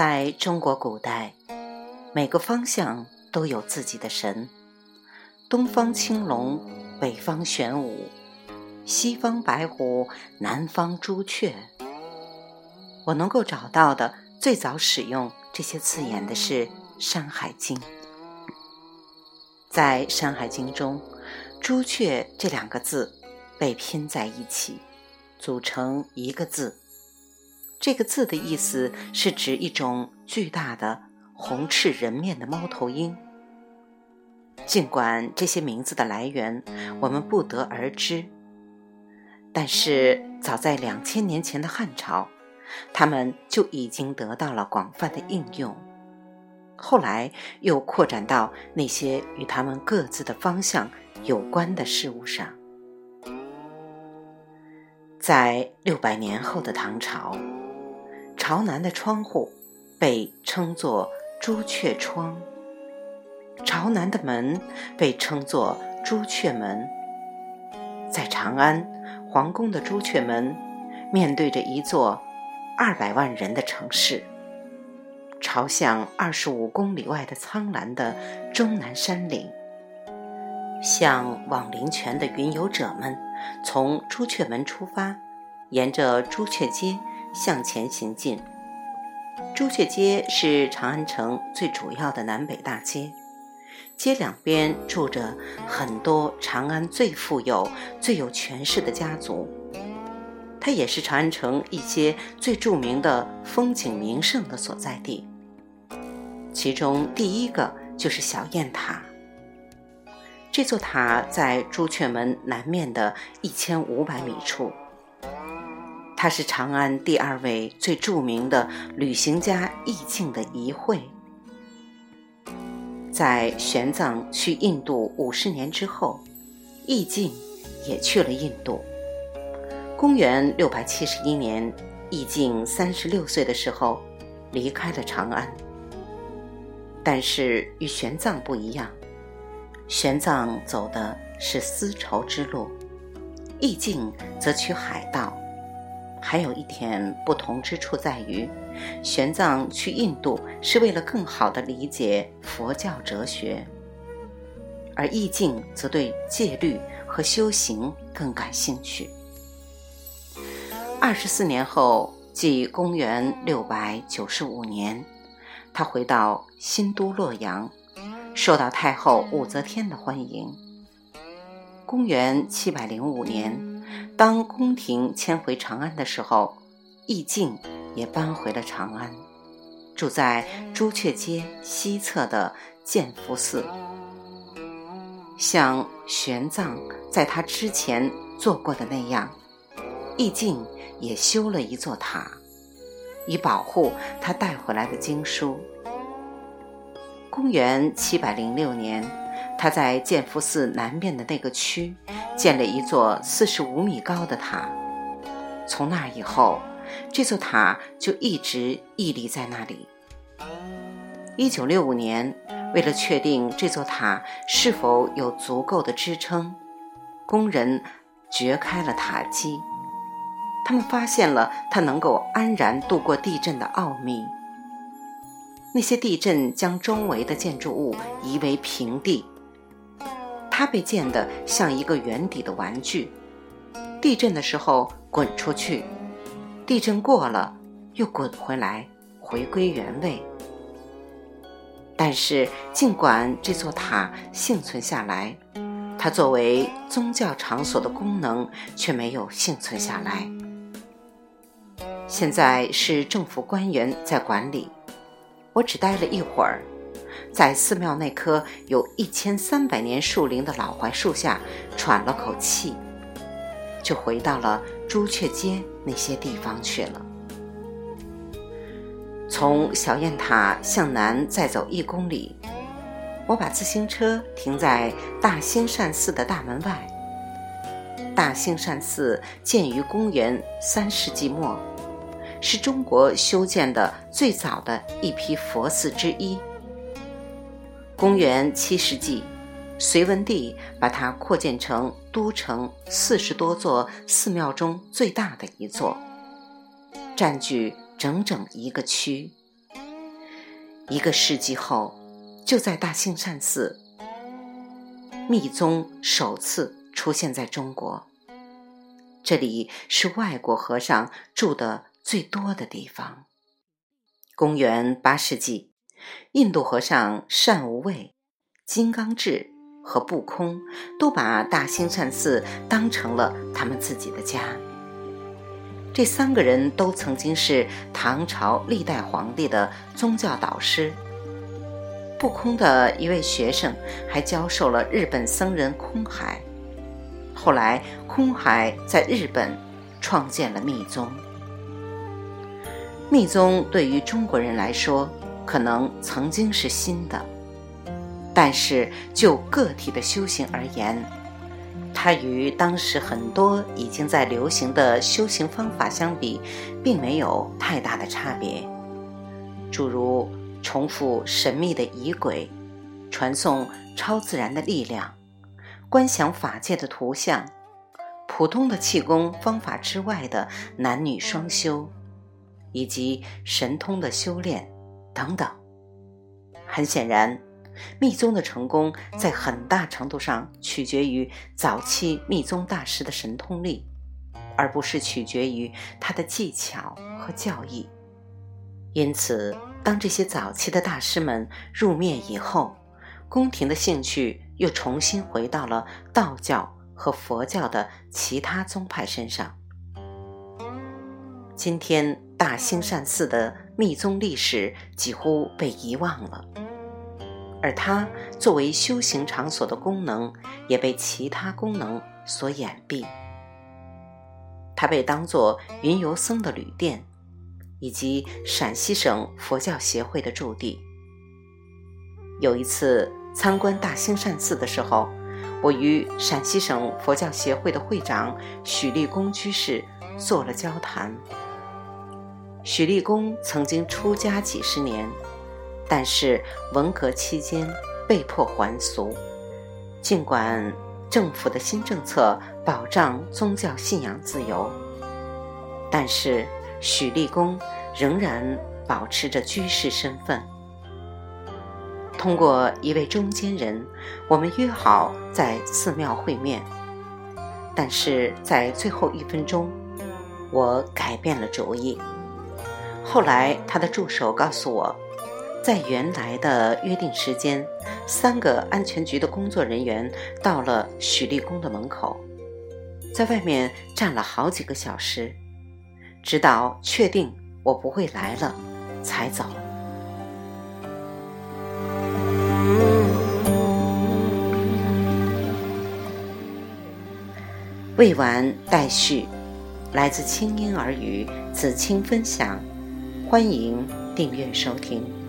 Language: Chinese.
在中国古代，每个方向都有自己的神：东方青龙，北方玄武，西方白虎，南方朱雀。我能够找到的最早使用这些字眼的是《山海经》。在《山海经》中，“朱雀”这两个字被拼在一起，组成一个字。这个字的意思是指一种巨大的红赤人面的猫头鹰。尽管这些名字的来源我们不得而知，但是早在两千年前的汉朝，它们就已经得到了广泛的应用。后来又扩展到那些与它们各自的方向有关的事物上。在六百年后的唐朝。朝南的窗户被称作朱雀窗，朝南的门被称作朱雀门。在长安，皇宫的朱雀门面对着一座二百万人的城市，朝向二十五公里外的苍蓝的终南山岭。向往灵泉的云游者们从朱雀门出发，沿着朱雀街。向前行进。朱雀街是长安城最主要的南北大街，街两边住着很多长安最富有、最有权势的家族。它也是长安城一些最著名的风景名胜的所在地。其中第一个就是小雁塔。这座塔在朱雀门南面的一千五百米处。他是长安第二位最著名的旅行家易静的遗会。在玄奘去印度五十年之后，易静也去了印度。公元六百七十一年，易静三十六岁的时候离开了长安。但是与玄奘不一样，玄奘走的是丝绸之路，易静则取海道。还有一点不同之处在于，玄奘去印度是为了更好地理解佛教哲学，而易静则对戒律和修行更感兴趣。二十四年后，即公元六百九十五年，他回到新都洛阳，受到太后武则天的欢迎。公元七百零五年。当宫廷迁回长安的时候，易静也搬回了长安，住在朱雀街西侧的建福寺。像玄奘在他之前做过的那样，易静也修了一座塔，以保护他带回来的经书。公元七百零六年，他在建福寺南面的那个区。建了一座四十五米高的塔，从那以后，这座塔就一直屹立在那里。一九六五年，为了确定这座塔是否有足够的支撑，工人掘开了塔基，他们发现了它能够安然度过地震的奥秘。那些地震将周围的建筑物夷为平地。它被建得像一个圆底的玩具，地震的时候滚出去，地震过了又滚回来，回归原位。但是，尽管这座塔幸存下来，它作为宗教场所的功能却没有幸存下来。现在是政府官员在管理，我只待了一会儿。在寺庙那棵有一千三百年树龄的老槐树下喘了口气，就回到了朱雀街那些地方去了。从小雁塔向南再走一公里，我把自行车停在大兴善寺的大门外。大兴善寺建于公元三世纪末，是中国修建的最早的一批佛寺之一。公元七世纪，隋文帝把它扩建成都城四十多座寺庙中最大的一座，占据整整一个区。一个世纪后，就在大兴善寺，密宗首次出现在中国。这里是外国和尚住的最多的地方。公元八世纪，印度和尚善无畏、金刚智和不空都把大兴善寺当成了他们自己的家。这三个人都曾经是唐朝历代皇帝的宗教导师。不空的一位学生还教授了日本僧人空海。后来，空海在日本创建了密宗。密宗对于中国人来说，可能曾经是新的，但是就个体的修行而言，它与当时很多已经在流行的修行方法相比，并没有太大的差别。诸如重复神秘的仪轨，传送超自然的力量。观想法界的图像，普通的气功方法之外的男女双修，以及神通的修炼等等。很显然，密宗的成功在很大程度上取决于早期密宗大师的神通力，而不是取决于他的技巧和教义。因此，当这些早期的大师们入灭以后，宫廷的兴趣。又重新回到了道教和佛教的其他宗派身上。今天大兴善寺的密宗历史几乎被遗忘了，而它作为修行场所的功能也被其他功能所掩蔽。它被当作云游僧的旅店，以及陕西省佛教协会的驻地。有一次。参观大兴善寺的时候，我与陕西省佛教协会的会长许立功居士做了交谈。许立功曾经出家几十年，但是文革期间被迫还俗。尽管政府的新政策保障宗教信仰自由，但是许立功仍然保持着居士身份。通过一位中间人，我们约好在寺庙会面。但是在最后一分钟，我改变了主意。后来，他的助手告诉我，在原来的约定时间，三个安全局的工作人员到了许立功的门口，在外面站了好几个小时，直到确定我不会来了，才走。未完待续，来自清音耳语子清分享，欢迎订阅收听。